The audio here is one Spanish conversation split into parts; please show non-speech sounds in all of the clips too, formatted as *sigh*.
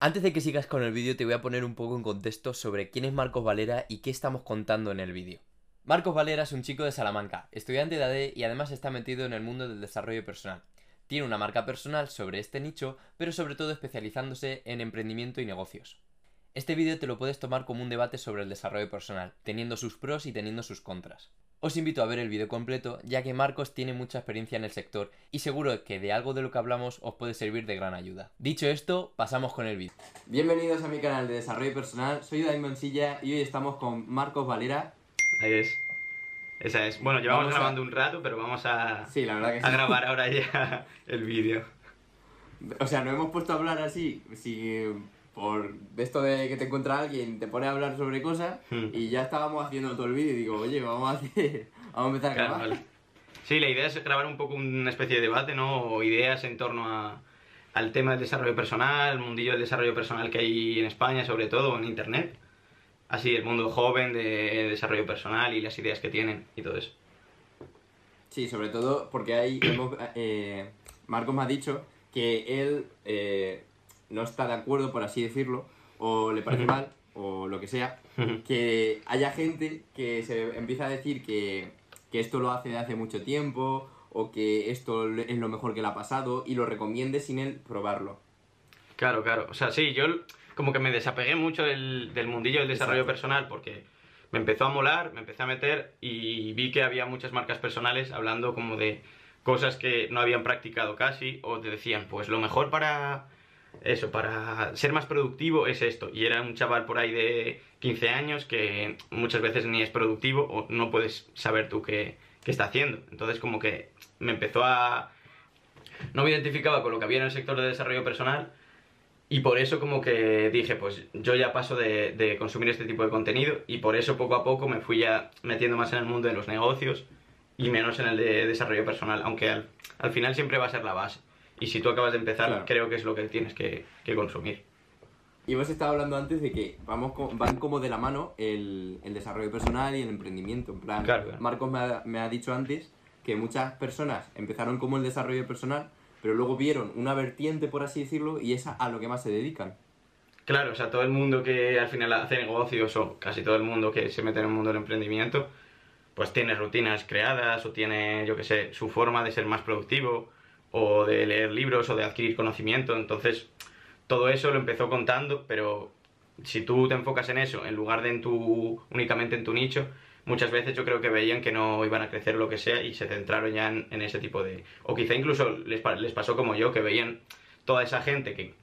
Antes de que sigas con el vídeo te voy a poner un poco en contexto sobre quién es Marcos Valera y qué estamos contando en el vídeo. Marcos Valera es un chico de Salamanca, estudiante de AD y además está metido en el mundo del desarrollo personal. Tiene una marca personal sobre este nicho, pero sobre todo especializándose en emprendimiento y negocios. Este vídeo te lo puedes tomar como un debate sobre el desarrollo personal, teniendo sus pros y teniendo sus contras. Os invito a ver el vídeo completo, ya que Marcos tiene mucha experiencia en el sector y seguro que de algo de lo que hablamos os puede servir de gran ayuda. Dicho esto, pasamos con el vídeo. Bienvenidos a mi canal de desarrollo personal, soy David Moncilla y hoy estamos con Marcos Valera. Ahí es. Esa es. Bueno, llevamos Vamos a- grabando un rato, pero vamos a, Sí, la verdad que a sí. grabar ahora ya el vídeo. O sea, nos hemos puesto a hablar así, si por esto de que te encuentra alguien, te pone a hablar sobre cosas Hmm. y ya estábamos haciendo todo el vídeo y digo, oye, vamos a hacer, *laughs* vamos a empezar a Claro, grabar. vale. Sí, la idea es grabar un poco una especie de debate, ¿no? O ideas en torno a- al tema del desarrollo personal, el mundillo del desarrollo personal que hay en España, sobre todo en Internet. Así, el mundo joven de desarrollo personal y las ideas que tienen y todo eso. Sí, sobre todo porque hay, hemos, eh, Marcos me ha dicho que él eh, no está de acuerdo, por así decirlo, o le parece mal, o lo que sea, que haya gente que se empieza a decir que, que esto lo hace de hace mucho tiempo, o que esto es lo mejor que le ha pasado, y lo recomiende sin él probarlo. Claro, claro. O sea, sí, yo como que me desapegué mucho del, del mundillo del desarrollo Exacto. personal porque me empezó a molar, me empecé a meter y vi que había muchas marcas personales hablando como de cosas que no habían practicado casi o te decían, pues lo mejor para eso, para ser más productivo es esto. Y era un chaval por ahí de 15 años que muchas veces ni es productivo o no puedes saber tú qué, qué está haciendo. Entonces como que me empezó a... No me identificaba con lo que había en el sector de desarrollo personal y por eso como que dije, pues yo ya paso de, de consumir este tipo de contenido y por eso poco a poco me fui ya metiendo más en el mundo de los negocios y menos en el de desarrollo personal, aunque al, al final siempre va a ser la base. Y si tú acabas de empezar, Claro. creo que es lo que tienes que, que consumir. Y hemos estado hablando antes de que vamos co- van como de la mano el, el desarrollo personal y el emprendimiento. En plan, Claro, claro. Marcos me ha, me ha dicho antes que muchas personas empezaron como el desarrollo personal, pero luego vieron una vertiente, por así decirlo, y es a, lo que más se dedican. Claro, o sea, todo el mundo que al final hace negocios o casi todo el mundo que se mete en el mundo del emprendimiento, pues tiene rutinas creadas o tiene, yo que sé, su forma de ser más productivo o de leer libros o de adquirir conocimiento. Entonces, todo eso lo empezó contando, pero si tú te enfocas en eso en lugar de en tu, únicamente en tu nicho, muchas veces yo creo que veían que no iban a crecer lo que sea y se centraron ya en, en ese tipo de... O quizá incluso les, les pasó como yo, que veían toda esa gente que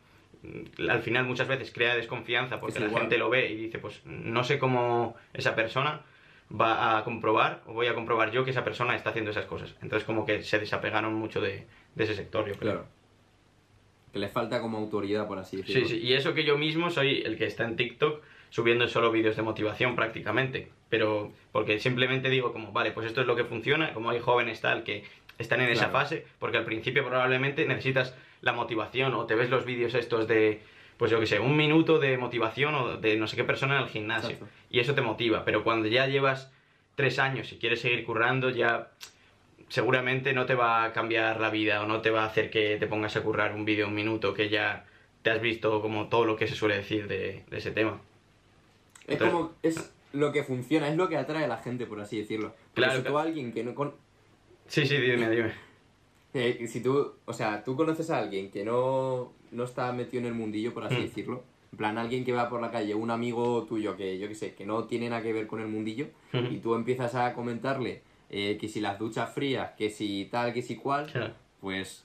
mm, al final muchas veces crea desconfianza porque la gente lo ve y dice, pues no sé cómo esa persona va a comprobar o voy a comprobar yo que esa persona está haciendo esas cosas. Entonces como que se desapegaron mucho de, de ese sector, yo creo. Que les falta como autoridad, por así decirlo. Sí, sí, y eso que yo mismo soy el que está en TikTok subiendo solo vídeos de motivación prácticamente, pero porque simplemente digo como, vale, pues esto es lo que funciona, como hay jóvenes tal que están en esa Claro. fase, porque al principio probablemente necesitas la motivación o te ves los vídeos estos de, pues yo que sé, un minuto de motivación o de no sé qué persona en el gimnasio, Exacto. y eso te motiva, pero cuando ya llevas tres años y quieres seguir currando, ya seguramente no te va a cambiar la vida o no te va a hacer que te pongas a currar un vídeo un minuto que ya te has visto como todo lo que se suele decir de, de ese tema. Es Entonces- como, es lo que funciona, es lo que atrae a la gente, por así decirlo. Porque Claro, si tú a alguien que no con... Sí, sí, dime, dime. *laughs* eh, si tú, o sea, tú conoces a alguien que no, no está metido en el mundillo, por así Hmm. decirlo. En plan, alguien que va por la calle, un amigo tuyo que, yo que sé, que no tiene nada que ver con el mundillo, Ujú. y tú empiezas a comentarle eh, que si las duchas frías, que si tal, que si cual, Claro. pues,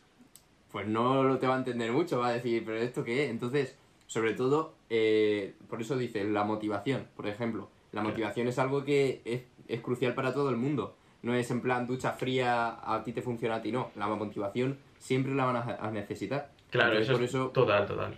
pues no lo te va a entender mucho, va a decir, pero ¿esto qué es? Entonces, sobre todo, eh, por eso dice la motivación, por ejemplo. La Claro. motivación es algo que es, es crucial para todo el mundo. No es en plan ducha fría, a ti te funciona, a ti no. La motivación siempre la van a, a necesitar. Claro, Entonces, eso, por es eso total, total.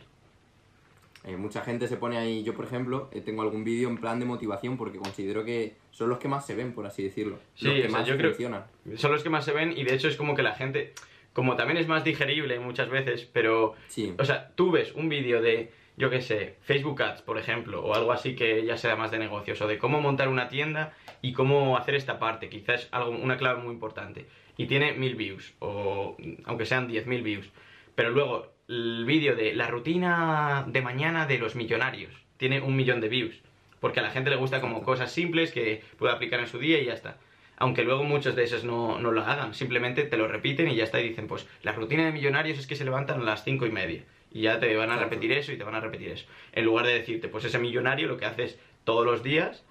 Eh, mucha gente se pone ahí, yo por ejemplo, eh, tengo algún vídeo en plan de motivación porque considero que son los que más se ven, por así decirlo. Sí, los que o sea, más yo creo- funcionan. Son los que más se ven y de hecho es como que la gente, como también es más digerible muchas veces, pero, Sí. o sea, tú ves un vídeo de, yo qué sé, Facebook Ads, por ejemplo, o algo así que ya sea más de negocios, o de cómo montar una tienda y cómo hacer esta parte, quizás algo, una clave muy importante, y tiene mil views, o aunque sean 10.000 views, pero luego el vídeo de la rutina de mañana de los millonarios. Tiene un millón de views. Porque a la gente le gusta como cosas simples que puede aplicar en su día y ya está. Aunque luego muchos de esos no, no lo hagan, simplemente te lo repiten y ya está. Y dicen, pues la rutina de millonarios es que se levantan a las cinco y media. Y ya te van a repetir eso y te van a repetir eso. En lugar de decirte, pues ese millonario lo que hace es todos los días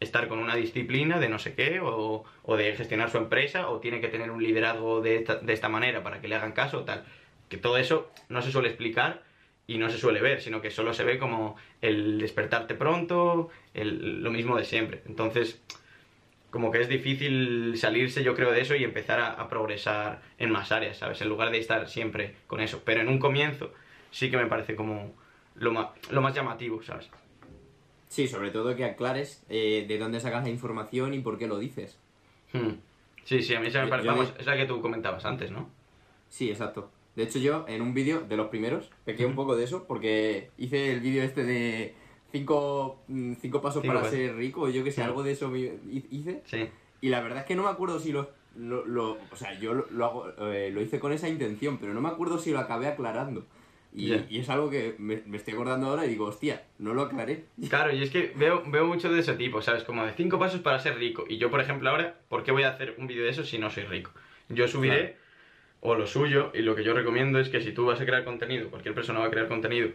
estar con una disciplina de no sé qué, o, o de gestionar su empresa, o tiene que tener un liderazgo de esta, de esta manera para que le hagan caso, o tal. Que todo eso no se suele explicar y no se suele ver, sino que solo se ve como el despertarte pronto, el- lo mismo de siempre. Entonces, como que es difícil salirse, yo creo, de eso y empezar a, a progresar en más áreas, ¿sabes? En lugar de estar siempre con eso. Pero en un comienzo sí que me parece como lo más, lo más llamativo, ¿sabes? Sí, sobre todo que aclares eh, de dónde sacas la información y por qué lo dices. Hmm. Sí, sí, a mí se me parece. Vamos, es la que tú comentabas antes, ¿no? Sí, exacto. De hecho, yo en un vídeo de los primeros pequé un poco de eso porque hice el vídeo este de cinco, mm, cinco pasos Cinco para pasos. ser rico, yo que sé, algo de eso hice. Sí. Y la verdad es que no me acuerdo si lo. lo, lo- o sea, yo lo, lo hago, eh, lo hice con esa intención, pero no me acuerdo si lo acabé aclarando. Y, y es algo que me, me estoy acordando ahora y digo, hostia, no lo aclaré. *laughs* Claro, y es que veo, veo mucho de ese tipo, ¿sabes? Como de cinco pasos para ser rico. Y yo, por ejemplo, ahora, ¿por qué voy a hacer un vídeo de eso si no soy rico? Yo subiré, o lo suyo, y lo que yo recomiendo es que si tú vas a crear contenido, cualquier persona va a crear contenido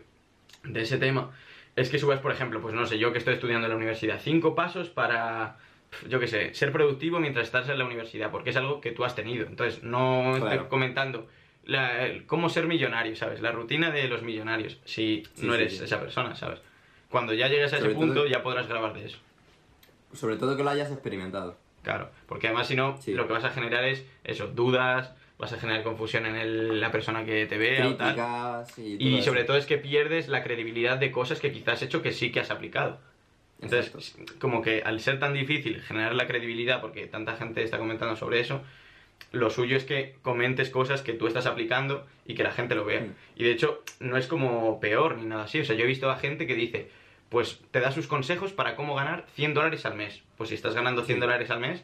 de ese tema, es que subas, por ejemplo, pues no sé, yo que estoy estudiando en la universidad, cinco pasos para, yo qué sé, ser productivo mientras estás en la universidad, porque es algo que tú has tenido. Entonces, no estoy Claro. comentando la- el- cómo ser millonario, ¿sabes? La rutina de los millonarios, si Sí, no sí, eres sí. esa persona, ¿sabes? Cuando ya llegues a ese Sobre todo- punto, ya podrás grabar de eso. Sobre todo que lo hayas experimentado. Claro, porque además si no, Sí. lo que vas a generar es eso, dudas, vas a generar confusión en el- la persona que te vea o tal. Críticas y todo Y eso. sobre todo es que pierdes la credibilidad de cosas que quizás has hecho que sí que has aplicado. Entonces, como que al ser tan difícil generar la credibilidad, porque tanta gente está comentando sobre eso, lo suyo es que comentes cosas que tú estás aplicando y que la gente lo vea. Y de hecho, no es como peor ni nada así. O sea, yo he visto a gente que dice, pues te da sus consejos para cómo ganar 100 dólares al mes. Pues si estás ganando 100 Sí. dólares al mes,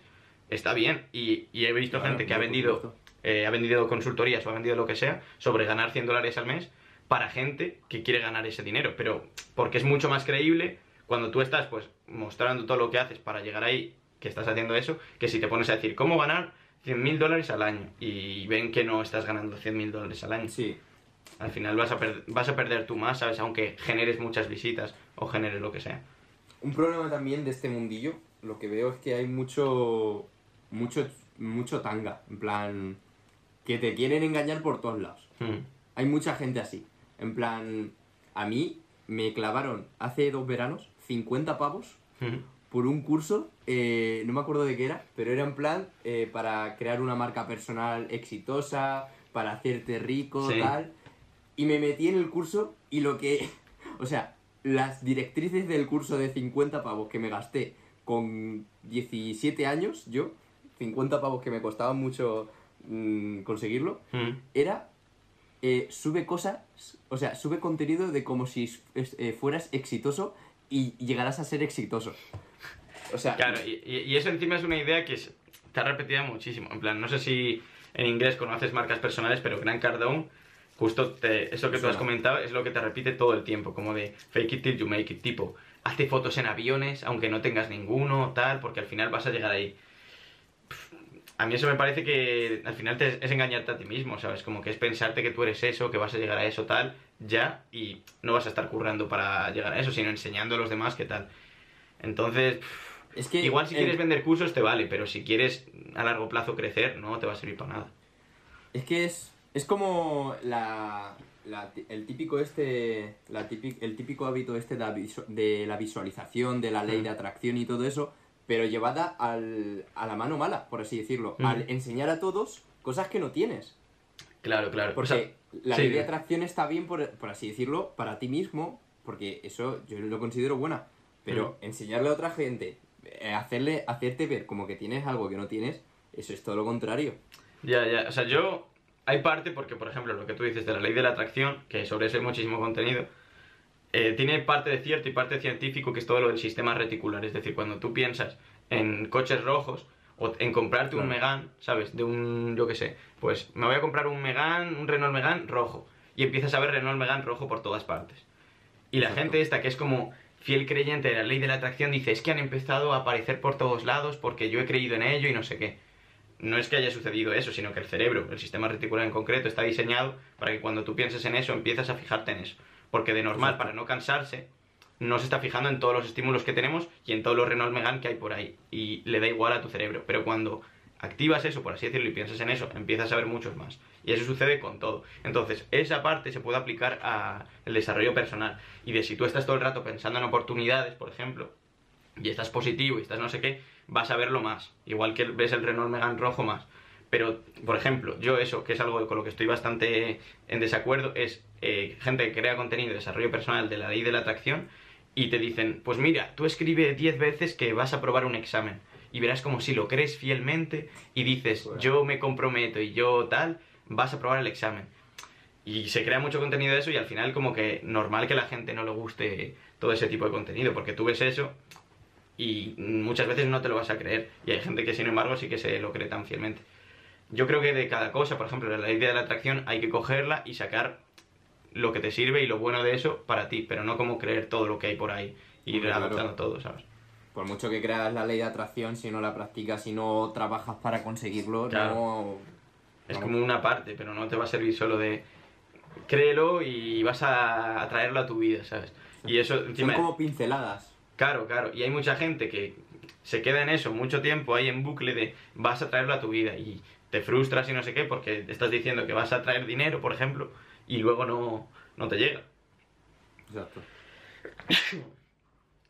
está bien. Y, y he visto Claro, gente que ha vendido. Eh, ha vendido consultorías o ha vendido lo que sea sobre ganar 100 dólares al mes para gente que quiere ganar ese dinero. Pero porque es mucho más creíble cuando tú estás pues mostrando todo lo que haces para llegar ahí, que estás haciendo eso, que si te pones a decir cómo ganar 100 mil dólares al año y ven que no estás ganando 100 mil dólares al año. Sí, Al final vas a, vas a perder tú más, ¿sabes? Aunque generes muchas visitas o generes lo que sea. Un problema también de este mundillo, lo que veo es que hay mucho, mucho, mucho tanga, en plan, que te quieren engañar por todos lados. Hmm. Hay mucha gente así, en plan, a mí me clavaron hace dos veranos 50 pavos Hmm. por un curso, eh, no me acuerdo de qué era, pero era en plan eh, para crear una marca personal exitosa, para hacerte rico, Sí. tal. Y me metí en el curso y lo que... *laughs* O sea, las directrices del curso de 50 pavos que me gasté con 17 años, yo, 50 pavos que me costaban mucho mm, conseguirlo, Hmm. era eh, sube cosas, o sea, sube contenido de como si eh, fueras exitoso y llegarás a ser exitoso. O sea, Claro, y, eso encima es una idea que es- está repetida muchísimo. En plan, no sé si en inglés conoces marcas personales, pero Grant Cardone, justo te- eso que tú has comentado es lo que te repite todo el tiempo, como de fake it till you make it, tipo, hazte fotos en aviones, aunque no tengas ninguno, tal, porque al final vas a llegar ahí. Pff, A mí eso me parece que al final te- es engañarte a ti mismo, ¿sabes? Como que es pensarte que tú eres eso, que vas a llegar a eso, tal, ya, y no vas a estar currando para llegar a eso, sino enseñando a los demás qué tal. Entonces, pff, es que Igual si el- quieres vender cursos te vale, pero si quieres a largo plazo crecer, no te va a servir para nada. Es que es, es como la, la- el típico este, la típic- el típico hábito este de la, visualización, de la ley de atracción y todo eso, pero llevada al, a la mano mala, por así decirlo, Mm. al enseñar a todos cosas que no tienes. Claro, claro. Porque O sea, la sí, ley de atracción está bien, por, por así decirlo, para ti mismo, porque eso yo lo considero buena. Pero Mm. enseñarle a otra gente, eh, hacerle, hacerte ver como que tienes algo que no tienes, eso es todo lo contrario. Ya, ya. O sea, yo. Hay parte, porque por ejemplo, lo que tú dices de la ley de la atracción, que sobre eso hay muchísimo contenido, eh, tiene parte de cierto y parte científico, que es todo lo del sistema reticular. Es decir, cuando tú piensas en coches rojos o en comprarte un Claro. Megane, ¿sabes? De un, yo qué sé, pues me voy a comprar un Megane, un Renault Megane rojo. y empiezas a ver Renault Megane rojo por todas partes. Y la Exacto. gente esta que es como fiel creyente de la ley de la atracción dice, es que han empezado a aparecer por todos lados porque yo he creído en ello y no sé qué. No es que haya sucedido eso, sino que el cerebro, el sistema reticular en concreto, está diseñado para que cuando tú pienses en eso, empiezas a fijarte en eso. Porque de normal, para no cansarse, no se está fijando en todos los estímulos que tenemos y en todos los Renault Megane que hay por ahí. Y le da igual a tu cerebro. Pero cuando activas eso, por así decirlo, y piensas en eso, empiezas a ver muchos más. Y eso sucede con todo. Entonces, esa parte se puede aplicar al desarrollo personal. Y de si tú estás todo el rato pensando en oportunidades, por ejemplo, y estás positivo y estás no sé qué, vas a verlo más. Igual que ves el Renault Megane rojo más. Pero, por ejemplo, yo eso, que es algo con lo que estoy bastante en desacuerdo, es eh, gente que crea contenido de desarrollo personal de la ley de la atracción y te dicen, pues mira, tú escribe 10 veces que vas a probar un examen y verás como si lo crees fielmente y dices, Bueno. yo me comprometo y yo tal, vas a probar el examen. Y se crea mucho contenido de eso y al final como que normal que la gente no le guste todo ese tipo de contenido, porque tú ves eso y muchas veces no te lo vas a creer. Y hay gente que sin embargo sí que se lo cree tan fielmente. Yo creo que de cada cosa, por ejemplo, la idea de la atracción hay que cogerla y sacar lo que te sirve y lo bueno de eso para ti, pero no como creer todo lo que hay por ahí y ir claro. adoptando todo, ¿sabes? Por mucho que creas la ley de atracción, si no la practicas, si no trabajas para conseguirlo, Claro. no... Es como una parte, pero no te va a servir solo de créelo y vas a atraerlo a tu vida, ¿sabes? Y eso Son encima... como pinceladas. Claro, claro. Y hay mucha gente que se queda en eso mucho tiempo ahí en bucle de vas a traerlo a tu vida y te frustras y no sé qué porque estás diciendo que vas a traer dinero, por ejemplo, y luego no, no te llega. Exacto.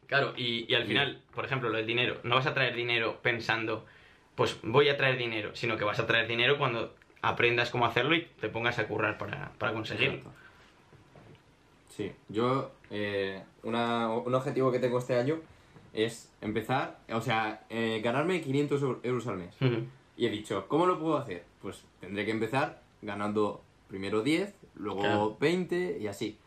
Claro, y, y al final, por ejemplo, lo del dinero, no vas a traer dinero pensando, pues voy a traer dinero, sino que vas a traer dinero cuando aprendas cómo hacerlo y te pongas a currar para, para conseguirlo. Exacto. Sí, yo, eh, una- un objetivo que tengo este año es empezar, o sea, eh, ganarme 500 eu- euros al mes. Y he dicho, ¿cómo lo puedo hacer? Pues tendré que empezar ganando primero 10, luego Claro. 20 y así.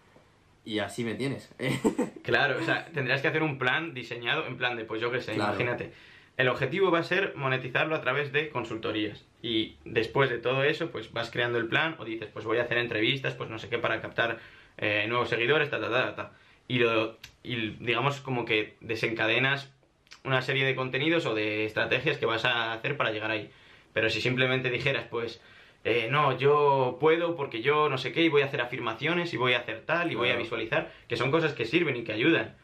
Y así me tienes. *laughs* Claro, o sea, tendrás que hacer un plan diseñado en plan de, pues yo qué sé, Claro. imagínate. El objetivo va a ser monetizarlo a través de consultorías. Y después de todo eso, pues vas creando el plan o dices, pues voy a hacer entrevistas, pues no sé qué, para captar eh, nuevos seguidores, ta, ta, ta, ta, ta. Y, lo, y digamos como que desencadenas una serie de contenidos o de estrategias que vas a hacer para llegar ahí. Pero si simplemente dijeras, pues, eh, no, yo puedo porque yo no sé qué y voy a hacer afirmaciones y voy a hacer tal y voy a visualizar, que son cosas que sirven y que ayudan.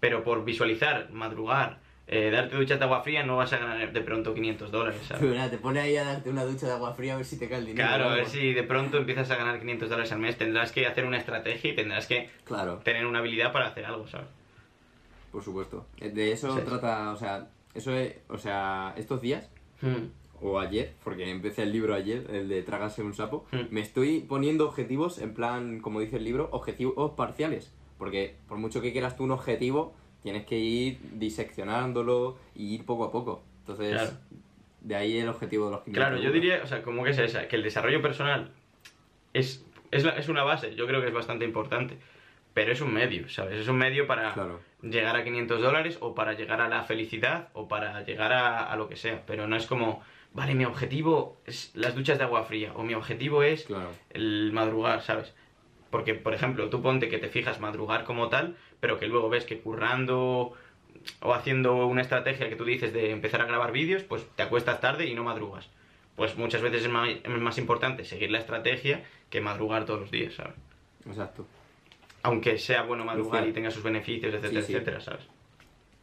Pero por visualizar, madrugar, eh, darte duchas de agua fría no vas a ganar de pronto 500 dólares, ¿sabes? Pero nada, te pone ahí a darte una ducha de agua fría a ver si te cae el dinero. Claro, a ver si de pronto empiezas a ganar 500 dólares al mes, tendrás que hacer una estrategia y tendrás que Claro, tener una habilidad para hacer algo, ¿sabes? Por supuesto. Eh, De eso Sí. trata, o sea, eso es, o sea, estos días Mm. o ayer, porque empecé el libro ayer, el de Trágase un sapo, Mm. me estoy poniendo objetivos en plan, como dice el libro, objetivos parciales. Porque por mucho que quieras tú un objetivo, tienes que ir diseccionándolo y ir poco a poco. Entonces, Claro. de ahí el objetivo de los 500 Claro, yo diría, o sea, como que es esa, que el desarrollo personal es, es, la- es una base, yo creo que es bastante importante, pero es un medio, ¿sabes? Es un medio para Claro. llegar a 500 dólares o para llegar a la felicidad o para llegar a, a lo que sea, pero no es como, vale, mi objetivo es las duchas de agua fría o mi objetivo es Claro. el madrugar, ¿sabes? Porque, por ejemplo, tú ponte que te fijas madrugar como tal, pero que luego ves que currando o haciendo una estrategia que tú dices de empezar a grabar vídeos, pues te acuestas tarde y no madrugas. Pues muchas veces es más, es más importante seguir la estrategia que madrugar todos los días, ¿sabes? Exacto. Aunque sea bueno madrugar y tenga sus beneficios, etcétera, Sí, sí. etcétera, ¿sabes?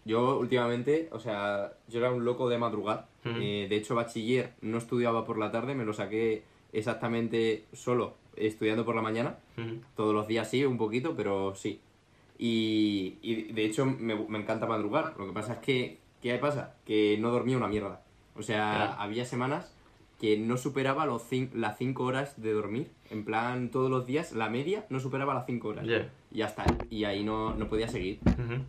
Yo últimamente, o sea, yo era un loco de madrugar. Eh, de hecho, bachiller no estudiaba por la tarde, me lo saqué exactamente solo estudiando por la mañana. Todos los días sí, un poquito, pero sí. Y, y de hecho me, me encanta madrugar. Lo que pasa es que, ¿qué pasa? Que no dormía una mierda. O sea, Claro. había cemanas que no superaba los las 5 horas de dormir. En plan, todos los días, la media no superaba las 5 horas. Ya. Y ya está. Y ahí no, no podía seguir.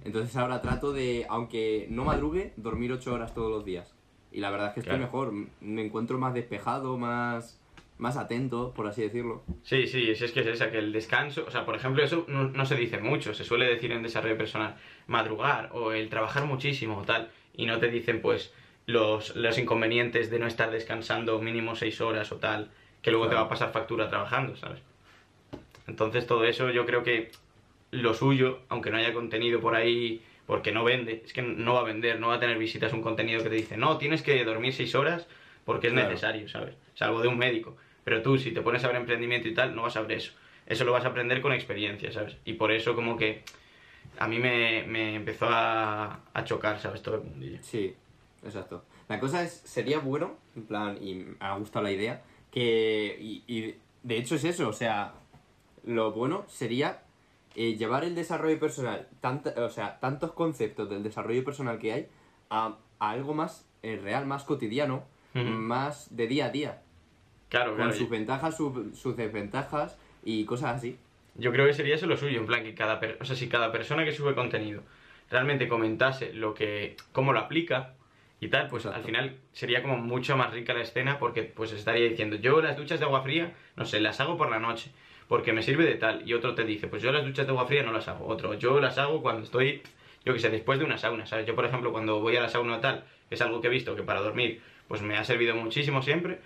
Entonces ahora trato de, aunque no madrugue, dormir 8 horas todos los días. Y la verdad es que estoy mejor. Me encuentro más despejado, más, más atento, por así decirlo. Sí, sí, es que es esa, que el descanso, o sea, por ejemplo, eso no, no se dice mucho, se suele decir en desarrollo personal, madrugar o el trabajar muchísimo o tal, y no te dicen pues los, los inconvenientes de no estar descansando mínimo seis horas o tal, que luego te va a pasar factura trabajando, ¿sabes? Entonces todo eso yo creo que lo suyo, aunque no haya contenido por ahí porque no vende, es que no va a vender, no va a tener visitas un contenido que te dice, no, tienes que dormir seis horas porque es Claro. necesario, ¿sabes? Salvo de un médico. Pero tú, si te pones a ver emprendimiento y tal, no vas a ver eso. Eso lo vas a aprender con experiencia, ¿sabes? Y por eso como que a mí me, me empezó a, a chocar, ¿sabes? Todo el mundillo. Sí, exacto. La cosa es, sería bueno, en plan, y me ha gustado la idea, que, y, y de hecho es eso, o sea, lo bueno sería eh, llevar el desarrollo personal, tanta- o sea, tantos conceptos del desarrollo personal que hay, a, a algo más eh, real, más cotidiano, más de día a día, Claro, con claro. sus ventajas, su- sus desventajas y cosas así. Yo creo que sería eso lo suyo, en plan que cada, per- o sea, si cada persona que sube contenido realmente comentase lo que, cómo lo aplica y tal, pues Exacto. al final sería como mucho más rica la escena porque pues estaría diciendo, yo las duchas de agua fría, no sé, las hago por la noche porque me sirve de tal y otro te dice, pues yo las duchas de agua fría no las hago, otro, yo las hago cuando estoy, yo que sé, después de una sauna, ¿sabes? Yo por ejemplo cuando voy a la sauna tal, que es algo que he visto que para dormir pues me ha servido muchísimo siempre,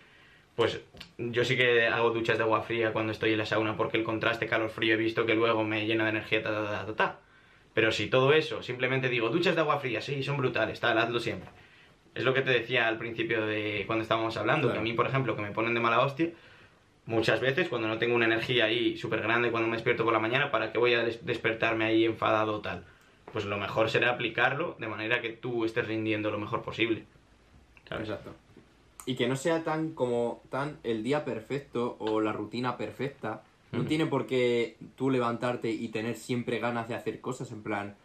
pues yo sí que hago duchas de agua fría cuando estoy en la sauna porque el contraste calor-frío he visto que luego me llena de energía, ta, ta, ta, ta. Pero si todo eso, simplemente digo, duchas de agua fría, sí, son brutales, tal, hazlo siempre. Es lo que te decía al principio de cuando estábamos hablando, Claro. que a mí, por ejemplo, que me ponen de mala hostia, muchas veces cuando no tengo una energía ahí súper grande cuando me despierto por la mañana, ¿para qué voy a des- despertarme ahí enfadado o tal? Pues lo mejor será aplicarlo de manera que tú estés rindiendo lo mejor posible. ¿sabes? Exacto. Y que no sea tan como tan el día perfecto o la rutina perfecta. No tiene por qué tú levantarte y tener siempre ganas de hacer cosas. En plan,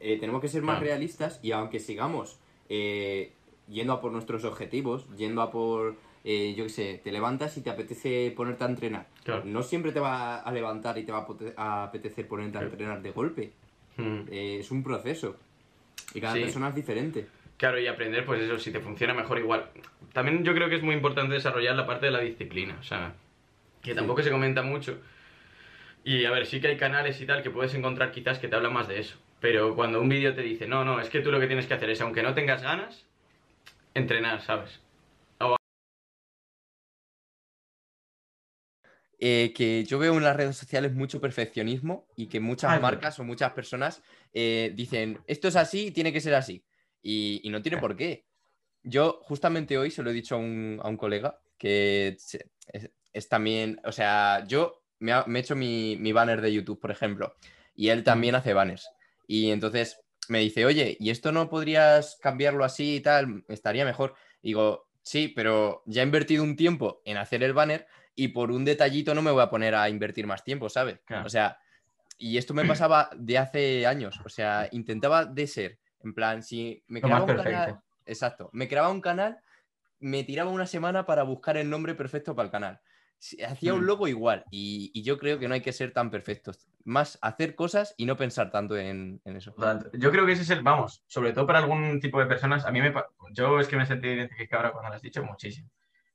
eh, tenemos que ser más realistas y aunque sigamos eh, yendo a por nuestros objetivos, yendo a por, eh, yo qué sé, te levantas y te apetece ponerte a entrenar. Claro. No siempre te va a levantar y te va a apetecer ponerte a entrenar de golpe. Mm. Eh, es un proceso. Y cada Sí. persona es diferente. Claro, y aprender, pues eso, si te funciona mejor igual. También yo creo que es muy importante desarrollar la parte de la disciplina, o sea, que tampoco se comenta mucho. Y a ver, sí que hay canales y tal que puedes encontrar quizás que te hablan más de eso. Pero cuando un vídeo te dice, no, no, es que tú lo que tienes que hacer es, aunque no tengas ganas, entrenar, ¿sabes? eh, que yo veo en las redes sociales mucho perfeccionismo y que muchas marcas o muchas personas eh, dicen, esto es así y tiene que ser así. Y, y no tiene por qué. Yo justamente hoy se lo he dicho a un, a un colega que es, es también, o sea, yo me, he hecho mi, mi banner de YouTube, por ejemplo, y él también hace banners. Y entonces me dice, oye, ¿y esto no podrías cambiarlo así y tal? Estaría mejor. Digo, sí, pero ya he invertido un tiempo en hacer el banner y por un detallito no me voy a poner a invertir más tiempo, ¿sabes? Claro. O sea, y esto me pasaba de hace años, o sea, intentaba de ser, en plan, si me creaba un canal, exacto, me creaba un canal, me tiraba una semana para buscar el nombre perfecto para el canal. Hacía un Mm. logo igual y, y yo creo que no hay que ser tan perfectos, más hacer cosas y no pensar tanto en, en eso. Yo creo que ese es el, vamos, sobre todo para algún tipo de personas, a mí me, yo es que me sentí identificado ahora cuando lo has dicho muchísimo,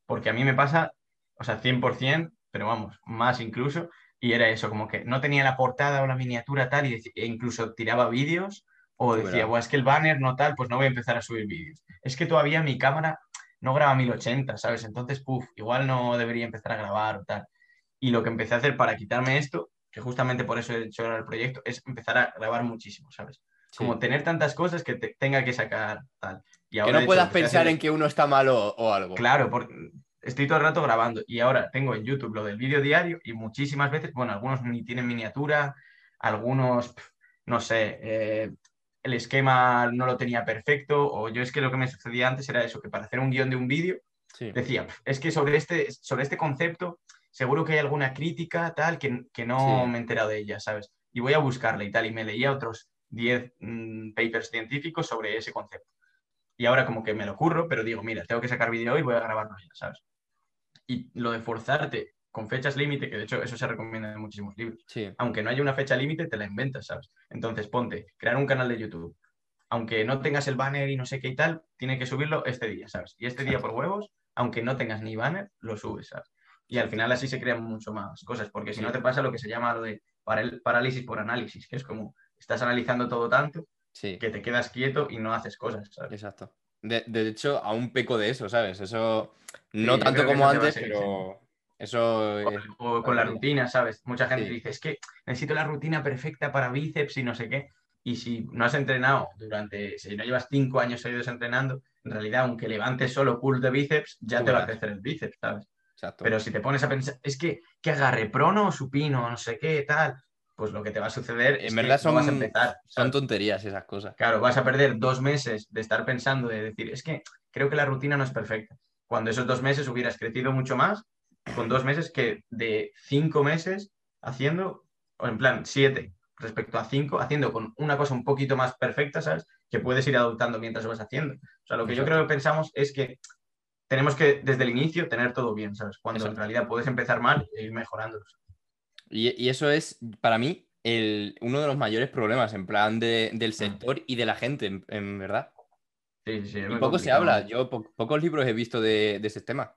porque a mí me pasa, o sea, 100%, pero vamos, más incluso, y era eso, como que no tenía la portada o la miniatura tal, y e incluso tiraba vídeos, o decía. "Buah, es que el banner no tal, pues no voy a empezar a subir vídeos. Es que todavía mi cámara no graba 1080, ¿sabes? Entonces, puf, igual no debería empezar a grabar o tal. Y lo que empecé a hacer para quitarme esto, que justamente por eso he hecho ahora el proyecto, es empezar a grabar muchísimo, ¿sabes? Sí. Como tener tantas cosas que te- tenga que sacar tal. Y que ahora, no de hecho, puedas pensar hacer- en que uno está malo o, o algo. Claro, porque estoy todo el rato grabando y ahora tengo en YouTube lo del vídeo diario y muchísimas veces, bueno, algunos ni tienen miniatura, algunos, no sé, eh, el esquema no lo tenía perfecto o yo es que lo que me sucedía antes era eso, que para hacer un guion de un vídeo Sí. decía, "Pf, es que sobre este, sobre este concepto seguro que hay alguna crítica tal que, que no Sí. me he enterado de ella, ¿sabes? Y voy a buscarla y tal y me leía otros 10 mm, papers científicos sobre ese concepto. Y ahora como que me lo curro, pero digo, mira, tengo que sacar vídeo hoy, voy a grabarlo ya, ¿sabes? Y lo de forzarte con fechas límite, que de hecho eso se recomienda en muchísimos libros, Sí. aunque no haya una fecha límite, te la inventas, ¿sabes? Entonces ponte, crear un canal de YouTube. Aunque no tengas el banner y no sé qué y tal, tiene que subirlo este día, ¿sabes? Y este día por huevos, aunque no tengas ni banner, lo subes, ¿sabes? Y al final así se crean mucho más cosas, porque si no te pasa lo que se llama lo de parálisis por análisis, que es como estás analizando todo tanto Sí. que te quedas quieto y no haces cosas, ¿sabes? Exacto. De, de hecho, aún peco de eso, ¿sabes? Eso no Sí, tanto como antes, pero Eso es... O con la rutina, ¿sabes? Mucha gente Sí. dice, es que necesito la rutina perfecta para bíceps y no sé qué. Y si no has entrenado durante, si no llevas cinco años seguidos entrenando, en realidad, aunque levantes solo curls de bíceps, ya te va a crecer el bíceps, ¿sabes? Exacto. Pero si te pones a pensar, es que, que agarre prono o supino, no sé qué, tal, pues lo que te va a suceder es en verdad que no vas a empezar. son tonterías esas cosas. Claro, vas a perder dos meses de estar pensando, de decir, es que creo que la rutina no es perfecta. Cuando esos dos meses hubieras crecido mucho más, con dos meses que de cinco meses haciendo, o en plan siete respecto a cinco, haciendo con una cosa un poquito más perfecta, ¿sabes? Que puedes ir adoptando mientras lo vas haciendo. O sea, lo que yo creo que pensamos es que tenemos que desde el inicio tener todo bien, ¿sabes? Cuando en realidad puedes empezar mal e ir mejorándolo. Y, y eso es, para mí, el, uno de los mayores problemas, en plan de- Mm. del sector y de la gente, en, en verdad. Sí, sí, Y poco se habla. Yo po- pocos libros he visto de, de ese tema.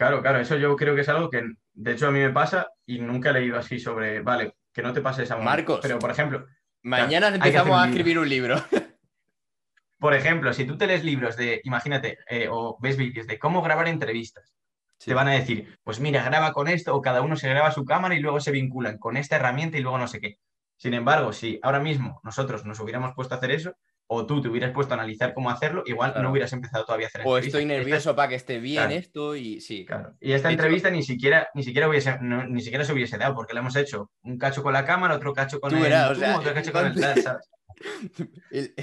Claro, claro, eso yo creo que es algo que, de hecho, a mí me pasa y nunca he leído así sobre, vale, que no te pase esa Marcos. Pero, por ejemplo, Mañana empezamos a escribir un libro. *laughs* por ejemplo, si tú te lees libros de, imagínate, eh, o ves vídeos de cómo grabar entrevistas, te van a decir, pues mira, graba con esto, o cada uno se graba su cámara y luego se vinculan con esta herramienta y luego no sé qué. Sin embargo, si ahora mismo nosotros nos hubiéramos puesto a hacer eso, o tú te hubieras puesto a analizar cómo hacerlo, igual Claro. no hubieras empezado todavía a hacer O entrevistas. estoy Esta- nervioso para que esté bien Claro. esto y sí. Claro. Y esta De hecho- entrevista ni siquiera, ni siquiera hubiese, no- ni siquiera se hubiese dado, porque la hemos hecho un cacho con la cámara, otro cacho con Tú el verás, o sea, otro cacho con el tal, ¿sabes? *laughs* El-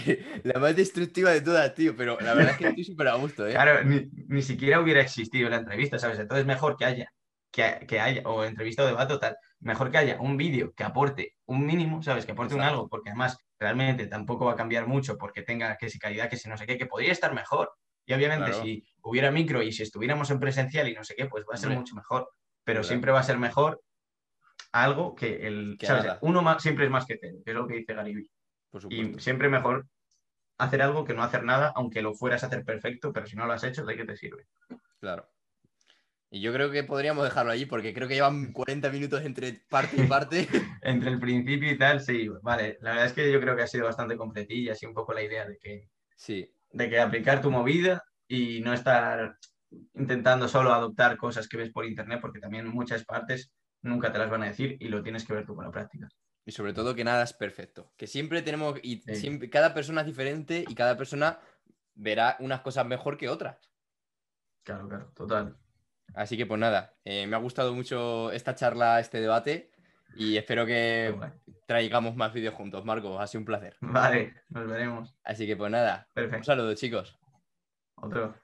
la más destructiva de todas, tío. Pero la verdad es que estoy súper a gusto, ¿eh? Claro, ni, ni siquiera hubiera existido la entrevista, ¿sabes? Entonces mejor que haya, que, que haya, o entrevista o debate o tal, mejor que haya un vídeo que aporte un mínimo, ¿sabes? Que aporte un algo, porque además realmente tampoco va a cambiar mucho porque tenga que si calidad, que si no sé qué, que podría estar mejor. Y obviamente Claro. si hubiera micro y si estuviéramos en presencial y no sé qué, pues va a ser Hombre. mucho mejor. Pero siempre va a ser mejor algo que el, Que ¿sabes? Uno más, siempre es más que cero, que es lo que dice Gary Y siempre mejor hacer algo que no hacer nada, aunque lo fueras a hacer perfecto, pero si no lo has hecho, ¿de qué te sirve? Claro. Y yo creo que podríamos dejarlo allí porque creo que llevan 40 minutos entre parte y parte. *laughs* Entre el principio y tal, sí, vale. La verdad es que yo creo que ha sido bastante completilla, así un poco la idea de que, Sí, de que aplicar tu movida y no estar intentando solo adoptar cosas que ves por internet, porque también muchas partes nunca te las van a decir y lo tienes que ver tú con la práctica. y sobre todo que nada es perfecto. Que siempre tenemos, y Sí. siempre, cada persona es diferente y cada persona verá unas cosas mejor que otras. Claro, claro, total. Así que pues nada, eh, me ha gustado mucho esta charla, este debate y espero que traigamos más vídeos juntos. Marco, ha sido un placer. Vale, nos veremos. Así que pues nada, un saludo chicos. Otro.